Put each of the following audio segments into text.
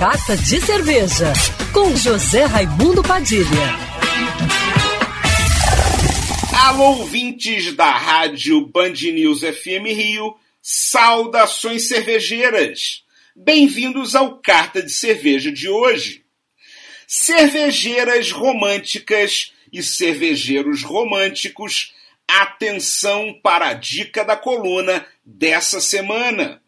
Carta de Cerveja, com José Raimundo Padilha. Alô, ouvintes da rádio Band News FM Rio, saudações cervejeiras. Bem-vindos ao Carta de Cerveja de hoje. Cervejeiras românticas e cervejeiros românticos, atenção para a dica da coluna dessa semana.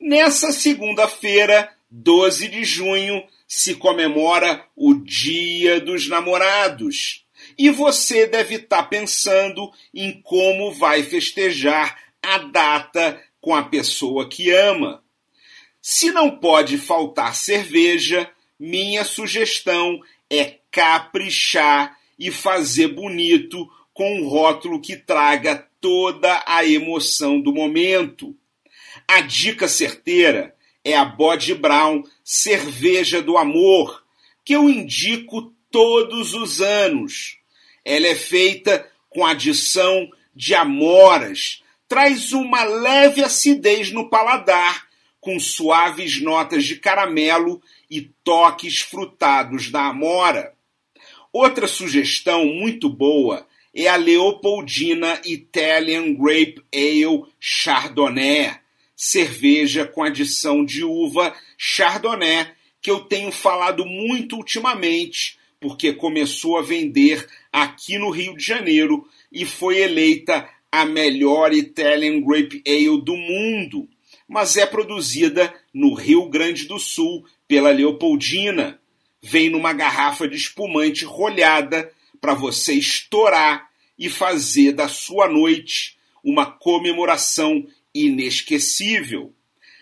Nessa segunda-feira, 12 de junho, se comemora o Dia dos Namorados. E você deve estar tá pensando em como vai festejar a data com a pessoa que ama. Se não pode faltar cerveja, minha sugestão é caprichar e fazer bonito com um rótulo que traga toda a emoção do momento. A dica certeira é a Bode Brown Cerveja do Amor, que eu indico todos os anos. Ela é feita com adição de amoras, traz uma leve acidez no paladar, com suaves notas de caramelo e toques frutados da amora. Outra sugestão muito boa é a Leopoldina Italian Grape Ale Chardonnay, cerveja com adição de uva Chardonnay, que eu tenho falado muito ultimamente, porque começou a vender aqui no Rio de Janeiro e foi eleita a melhor Italian Grape Ale do mundo, mas é produzida no Rio Grande do Sul pela Leopoldina. Vem numa garrafa de espumante rolhada para você estourar e fazer da sua noite uma comemoração inesquecível.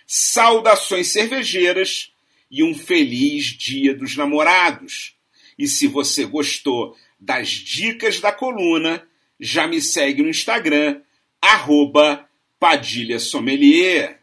Saudações cervejeiras e um feliz Dia dos Namorados. E se você gostou das dicas da coluna, já me segue no Instagram, arroba Padilha Sommelier.